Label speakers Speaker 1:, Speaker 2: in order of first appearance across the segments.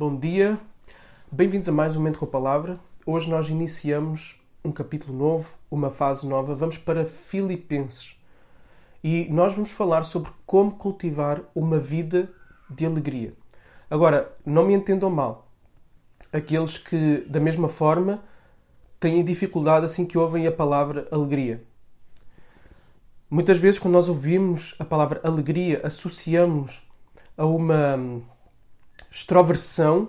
Speaker 1: bom dia, bem-vindos a mais um Momento com a Palavra. Hoje nós iniciamos um capítulo novo, uma fase nova. Vamos para Filipenses e nós vamos falar sobre como cultivar uma vida de alegria. Agora, não me entendam mal. Aqueles que, da mesma forma, têm dificuldade assim que ouvem a palavra alegria. Muitas vezes, quando nós ouvimos a palavra alegria, associamos a uma extroversão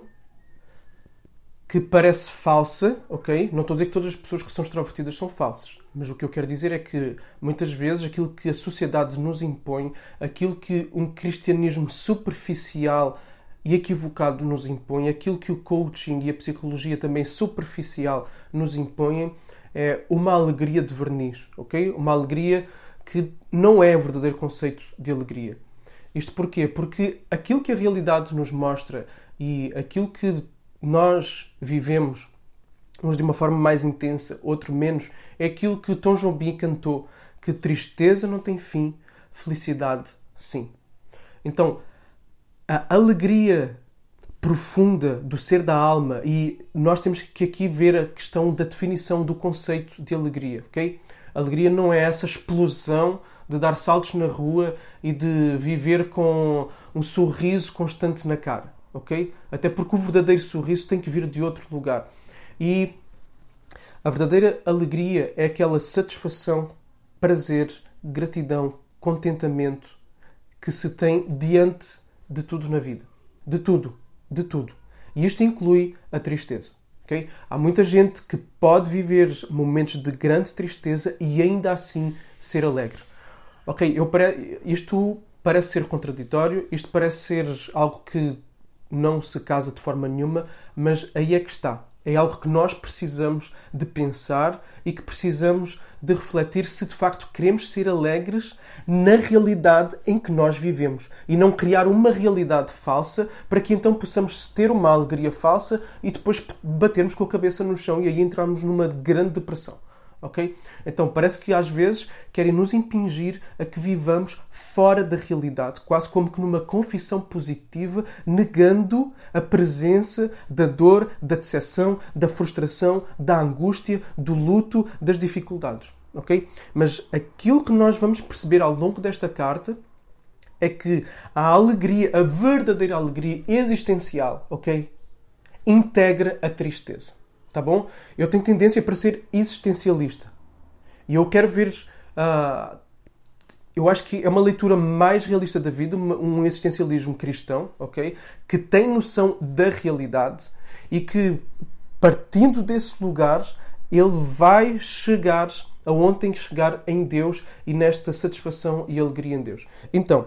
Speaker 1: que parece falsa, ok? Não estou a dizer que todas as pessoas que são extrovertidas são falsas, mas o que eu quero dizer é que muitas vezes aquilo que a sociedade nos impõe, aquilo que um cristianismo superficial e equivocado nos impõe, aquilo que o coaching e a psicologia também superficial nos impõem, é uma alegria de verniz, ok? Uma alegria que não é o verdadeiro conceito de alegria. Isto porquê? Porque aquilo que a realidade nos mostra e aquilo que nós vivemos, uns de uma forma mais intensa, outro menos, é aquilo que Tom Jobim cantou, que tristeza não tem fim, felicidade sim. Então, a alegria profunda do ser da alma e nós temos que aqui ver a questão da definição do conceito de alegria, ok? Alegria não é essa explosão de dar saltos na rua e de viver com um sorriso constante na cara, ok? Até porque o verdadeiro sorriso tem que vir de outro lugar. E a verdadeira alegria é aquela satisfação, prazer, gratidão, contentamento que se tem diante de tudo na vida. De tudo, de tudo. E isto inclui a tristeza. Okay? Há muita gente que pode viver momentos de grande tristeza e ainda assim ser alegre. Ok, eu pare... isto parece ser contraditório, isto parece ser algo que não se casa de forma nenhuma, mas aí é que está. É algo que nós precisamos de pensar e que precisamos de refletir se de facto queremos ser alegres na realidade em que nós vivemos e não criar uma realidade falsa para que então possamos ter uma alegria falsa e depois batermos com a cabeça no chão e aí entrarmos numa grande depressão ok? Então parece que às vezes querem nos impingir a que vivamos fora da realidade, quase como que numa confissão positiva, negando a presença da dor, da decepção, da frustração, da angústia, do luto, das dificuldades, ok? Mas aquilo que nós vamos perceber ao longo desta carta é que a alegria, a verdadeira alegria existencial, ok? Integra a tristeza. Tá bom? Eu tenho tendência para ser existencialista. E eu quero ver. Uh, eu acho que é uma leitura mais realista da vida, um existencialismo cristão, ok? Que tem noção da realidade e que, partindo desse lugar, ele vai chegar aonde tem que chegar em Deus e nesta satisfação e alegria em Deus. Então,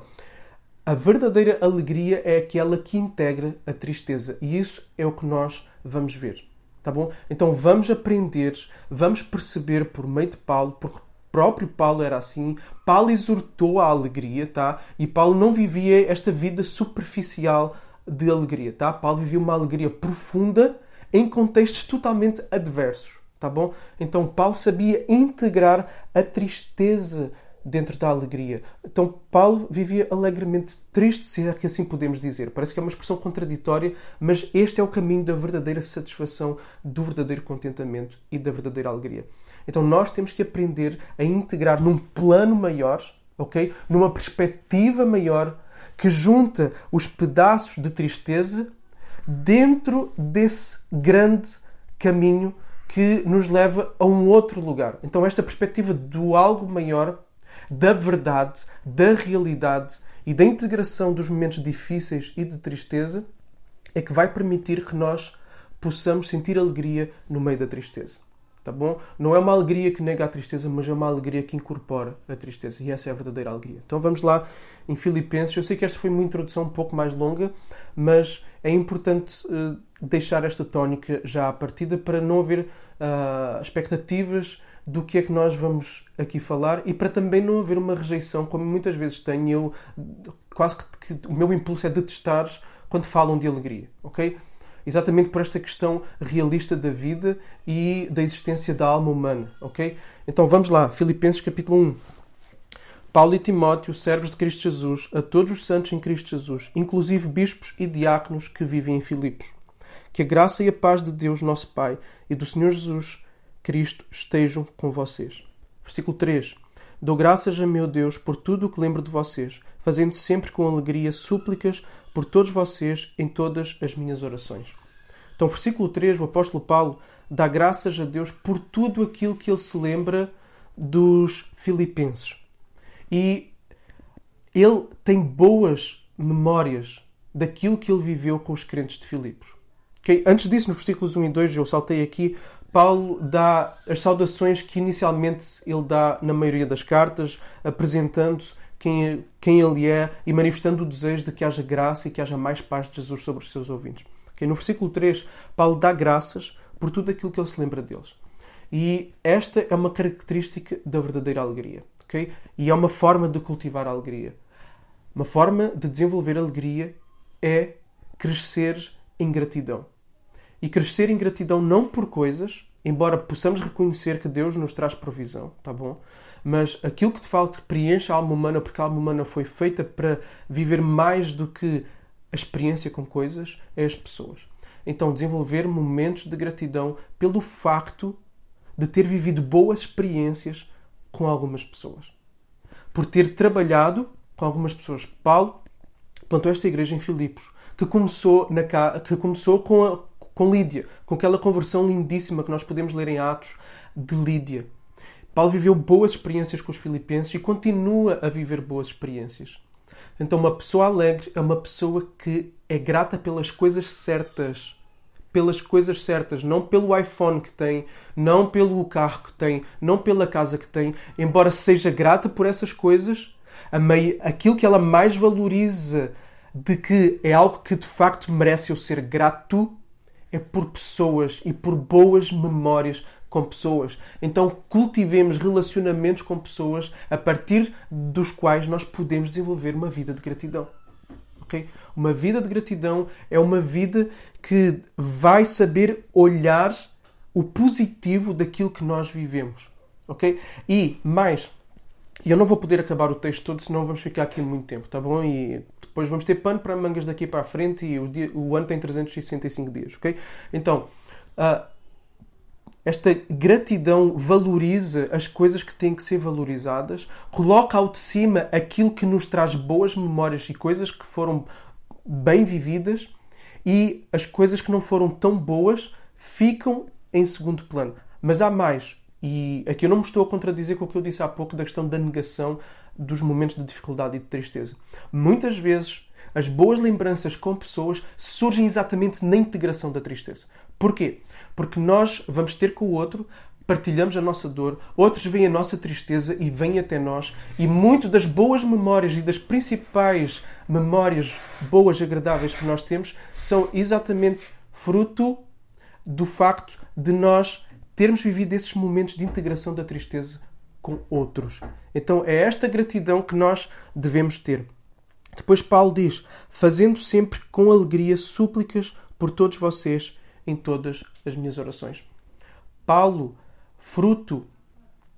Speaker 1: a verdadeira alegria é aquela que integra a tristeza. E isso é o que nós vamos ver. Tá bom? Então vamos aprender, vamos perceber por meio de Paulo, porque próprio Paulo era assim. Paulo exortou a alegria, tá? E Paulo não vivia esta vida superficial de alegria, tá? Paulo vivia uma alegria profunda em contextos totalmente adversos, tá bom? Então Paulo sabia integrar a tristeza dentro da alegria. Então Paulo vivia alegremente triste, se é que assim podemos dizer. Parece que é uma expressão contraditória, mas este é o caminho da verdadeira satisfação, do verdadeiro contentamento e da verdadeira alegria. Então nós temos que aprender a integrar num plano maior, ok? Numa perspectiva maior que junta os pedaços de tristeza dentro desse grande caminho que nos leva a um outro lugar. Então esta perspectiva do algo maior da verdade, da realidade e da integração dos momentos difíceis e de tristeza é que vai permitir que nós possamos sentir alegria no meio da tristeza. Tá bom? Não é uma alegria que nega a tristeza, mas é uma alegria que incorpora a tristeza. E essa é a verdadeira alegria. Então vamos lá em Filipenses. Eu sei que esta foi uma introdução um pouco mais longa, mas é importante uh, deixar esta tónica já à partida para não haver uh, expectativas do que é que nós vamos aqui falar e para também não haver uma rejeição, como muitas vezes tenho, eu quase que, que o meu impulso é detestar quando falam de alegria, ok? Exatamente por esta questão realista da vida e da existência da alma humana, ok? Então vamos lá, Filipenses capítulo 1. Paulo e Timóteo, servos de Cristo Jesus, a todos os santos em Cristo Jesus, inclusive bispos e diáconos que vivem em Filipos. Que a graça e a paz de Deus, nosso Pai, e do Senhor Jesus Cristo estejam com vocês. Versículo 3. Dou graças a meu Deus por tudo o que lembro de vocês, fazendo sempre com alegria súplicas por todos vocês em todas as minhas orações. Então, versículo 3, o apóstolo Paulo dá graças a Deus por tudo aquilo que ele se lembra dos filipenses e ele tem boas memórias daquilo que ele viveu com os crentes de Filipos. Okay? Antes disso, nos versículos 1 e 2, eu saltei aqui, Paulo dá as saudações que inicialmente ele dá na maioria das cartas, apresentando quem, quem ele é e manifestando o desejo de que haja graça e que haja mais paz de Jesus sobre os seus ouvintes. Okay? No versículo 3, Paulo dá graças por tudo aquilo que ele se lembra deles. E esta é uma característica da verdadeira alegria ok? E é uma forma de cultivar a alegria. Uma forma de desenvolver alegria é crescer em gratidão. E crescer em gratidão não por coisas, embora possamos reconhecer que Deus nos traz provisão, tá bom? Mas aquilo que de facto preenche a alma humana, porque a alma humana foi feita para viver mais do que a experiência com coisas, é as pessoas. Então, desenvolver momentos de gratidão pelo facto de ter vivido boas experiências com algumas pessoas. Por ter trabalhado com algumas pessoas. Paulo plantou esta igreja em Filipos, que começou, na, que começou com, a, com Lídia, com aquela conversão lindíssima que nós podemos ler em Atos de Lídia. Paulo viveu boas experiências com os filipenses e continua a viver boas experiências. Então, uma pessoa alegre é uma pessoa que é grata pelas coisas certas pelas coisas certas, não pelo iPhone que tem, não pelo carro que tem, não pela casa que tem, embora seja grata por essas coisas, aquilo que ela mais valoriza de que é algo que de facto merece eu ser grato é por pessoas e por boas memórias com pessoas. Então cultivemos relacionamentos com pessoas a partir dos quais nós podemos desenvolver uma vida de gratidão. Okay? Uma vida de gratidão é uma vida que vai saber olhar o positivo daquilo que nós vivemos. Ok? E mais, eu não vou poder acabar o texto todo, senão vamos ficar aqui muito tempo, tá bom? E depois vamos ter pano para mangas daqui para a frente e o, dia, o ano tem 365 dias, ok? Então, uh, esta gratidão valoriza as coisas que têm que ser valorizadas, coloca ao de cima aquilo que nos traz boas memórias e coisas que foram bem vividas e as coisas que não foram tão boas ficam em segundo plano. Mas há mais. E aqui eu não me estou a contradizer com o que eu disse há pouco da questão da negação dos momentos de dificuldade e de tristeza. Muitas vezes as boas lembranças com pessoas surgem exatamente na integração da tristeza. Porquê? Porque nós vamos ter com o outro, partilhamos a nossa dor, outros veem a nossa tristeza e vêm até nós, e muito das boas memórias e das principais memórias boas, agradáveis que nós temos são exatamente fruto do facto de nós termos vivido esses momentos de integração da tristeza com outros. Então é esta gratidão que nós devemos ter. Depois Paulo diz: fazendo sempre com alegria súplicas por todos vocês em todas as minhas orações. Paulo, fruto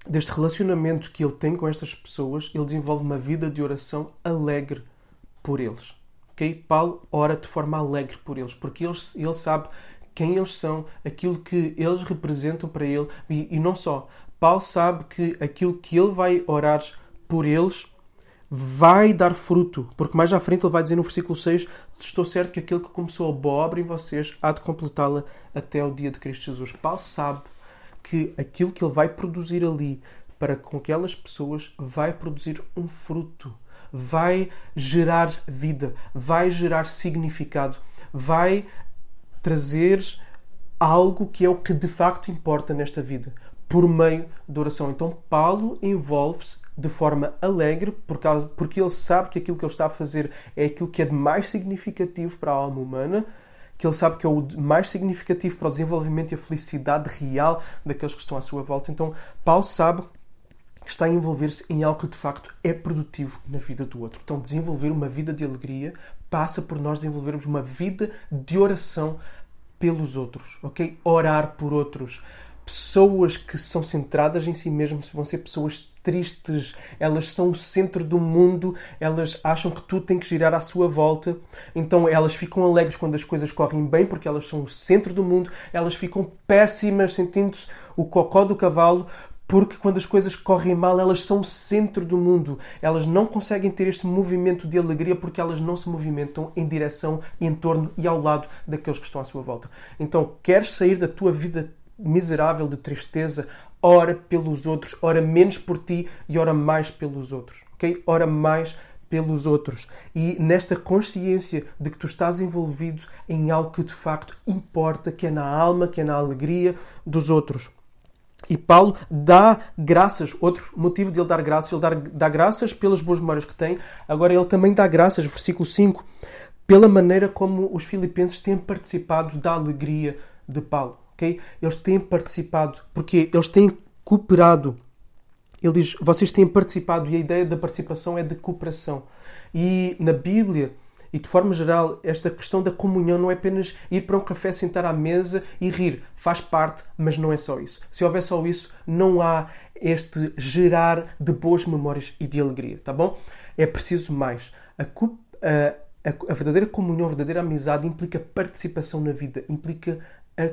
Speaker 1: deste relacionamento que ele tem com estas pessoas, ele desenvolve uma vida de oração alegre por eles. Okay? Paulo ora de forma alegre por eles, porque ele, ele sabe quem eles são, aquilo que eles representam para ele e, e não só. Paulo sabe que aquilo que ele vai orar por eles vai dar fruto, porque mais à frente ele vai dizer no versículo 6: Estou certo que aquele que começou a boa obra em vocês há de completá-la até o dia de Cristo Jesus. Paulo sabe que aquilo que ele vai produzir ali para com aquelas pessoas vai produzir um fruto, vai gerar vida, vai gerar significado, vai trazer algo que é o que de facto importa nesta vida, por meio da oração. Então, Paulo envolve-se de forma alegre, porque ele sabe que aquilo que ele está a fazer é aquilo que é de mais significativo para a alma humana, que ele sabe que é o mais significativo para o desenvolvimento e a felicidade real daqueles que estão à sua volta. Então, Paulo sabe que está a envolver-se em algo que de facto é produtivo na vida do outro. Então, desenvolver uma vida de alegria passa por nós desenvolvermos uma vida de oração pelos outros, ok? Orar por outros. Pessoas que são centradas em si mesmas vão ser pessoas tristes, elas são o centro do mundo, elas acham que tudo tem que girar à sua volta, então elas ficam alegres quando as coisas correm bem, porque elas são o centro do mundo, elas ficam péssimas, sentindo-se o cocó do cavalo, porque quando as coisas correm mal, elas são o centro do mundo. Elas não conseguem ter este movimento de alegria porque elas não se movimentam em direção, em torno e ao lado daqueles que estão à sua volta. Então, queres sair da tua vida miserável de tristeza? Ora pelos outros, ora menos por ti e ora mais pelos outros. Ok? Ora mais pelos outros. E nesta consciência de que tu estás envolvido em algo que de facto importa, que é na alma, que é na alegria dos outros. E Paulo dá graças, outro motivo de ele dar graças, ele dá, dá graças pelas boas memórias que tem, agora ele também dá graças, versículo 5, pela maneira como os filipenses têm participado da alegria de Paulo. Okay? Eles têm participado, porque eles têm cooperado. Ele diz: vocês têm participado, e a ideia da participação é de cooperação. E na Bíblia, e de forma geral, esta questão da comunhão não é apenas ir para um café, sentar à mesa e rir. Faz parte, mas não é só isso. Se houver só isso, não há este gerar de boas memórias e de alegria, tá bom? É preciso mais. A, a, a, verdadeira comunhão, a verdadeira amizade implica participação na vida, implica a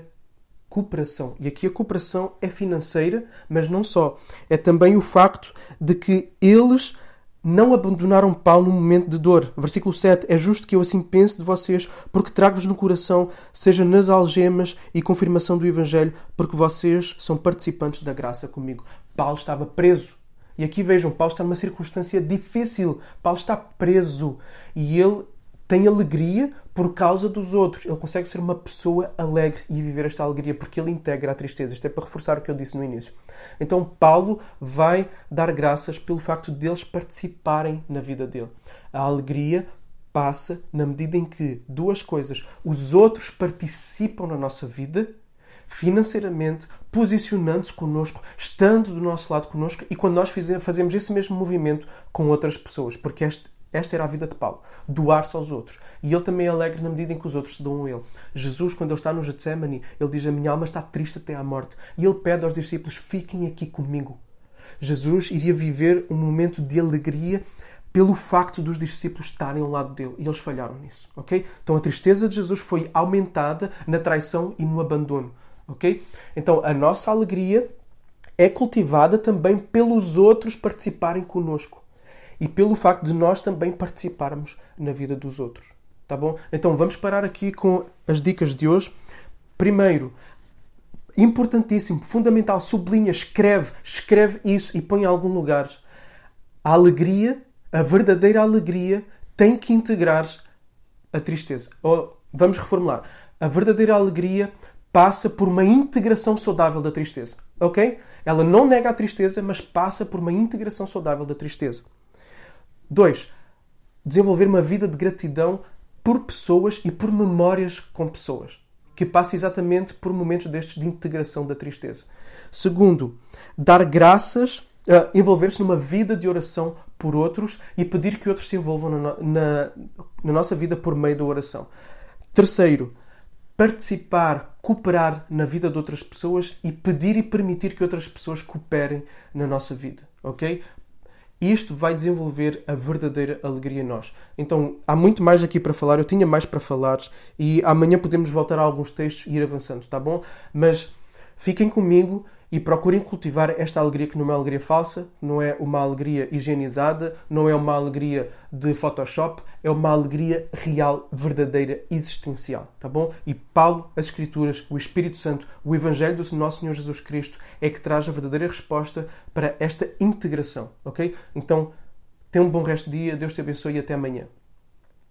Speaker 1: cooperação. E aqui a cooperação é financeira, mas não só. É também o facto de que eles não abandonaram Paulo no momento de dor. Versículo 7. É justo que eu assim pense de vocês, porque trago-vos no coração, seja nas algemas e confirmação do Evangelho, porque vocês são participantes da graça comigo. Paulo estava preso. E aqui vejam, Paulo está numa circunstância difícil. Paulo está preso. E ele tem alegria por causa dos outros. Ele consegue ser uma pessoa alegre e viver esta alegria porque ele integra a tristeza. Isto é para reforçar o que eu disse no início. Então, Paulo vai dar graças pelo facto deles participarem na vida dele. A alegria passa na medida em que duas coisas: os outros participam na nossa vida financeiramente, posicionando-se connosco, estando do nosso lado connosco e quando nós fazemos esse mesmo movimento com outras pessoas, porque este esta era a vida de Paulo, doar-se aos outros. E ele também é alegre na medida em que os outros se dão a ele. Jesus, quando ele está no Getsemane, ele diz: A minha alma está triste até à morte. E ele pede aos discípulos: Fiquem aqui comigo. Jesus iria viver um momento de alegria pelo facto dos discípulos estarem ao lado dele. E eles falharam nisso. ok? Então a tristeza de Jesus foi aumentada na traição e no abandono. ok? Então a nossa alegria é cultivada também pelos outros participarem conosco e pelo facto de nós também participarmos na vida dos outros. Tá bom? Então vamos parar aqui com as dicas de hoje. Primeiro, importantíssimo, fundamental, sublinha, escreve, escreve isso e põe em algum lugar. A alegria, a verdadeira alegria, tem que integrar a tristeza. Ou vamos reformular. A verdadeira alegria passa por uma integração saudável da tristeza. Ok? Ela não nega a tristeza, mas passa por uma integração saudável da tristeza. Dois, desenvolver uma vida de gratidão por pessoas e por memórias com pessoas, que passa exatamente por momentos destes de integração da tristeza. Segundo, dar graças, uh, envolver-se numa vida de oração por outros e pedir que outros se envolvam na, na, na nossa vida por meio da oração. Terceiro, participar, cooperar na vida de outras pessoas e pedir e permitir que outras pessoas cooperem na nossa vida, ok? Isto vai desenvolver a verdadeira alegria em nós. Então, há muito mais aqui para falar, eu tinha mais para falar e amanhã podemos voltar a alguns textos e ir avançando, tá bom? Mas fiquem comigo e procurem cultivar esta alegria que não é uma alegria falsa, não é uma alegria higienizada, não é uma alegria de Photoshop, é uma alegria real, verdadeira, existencial, tá bom? E Paulo, as Escrituras, o Espírito Santo, o Evangelho do nosso Senhor Jesus Cristo é que traz a verdadeira resposta para esta integração, ok? Então, tenha um bom resto de dia, Deus te abençoe e até amanhã.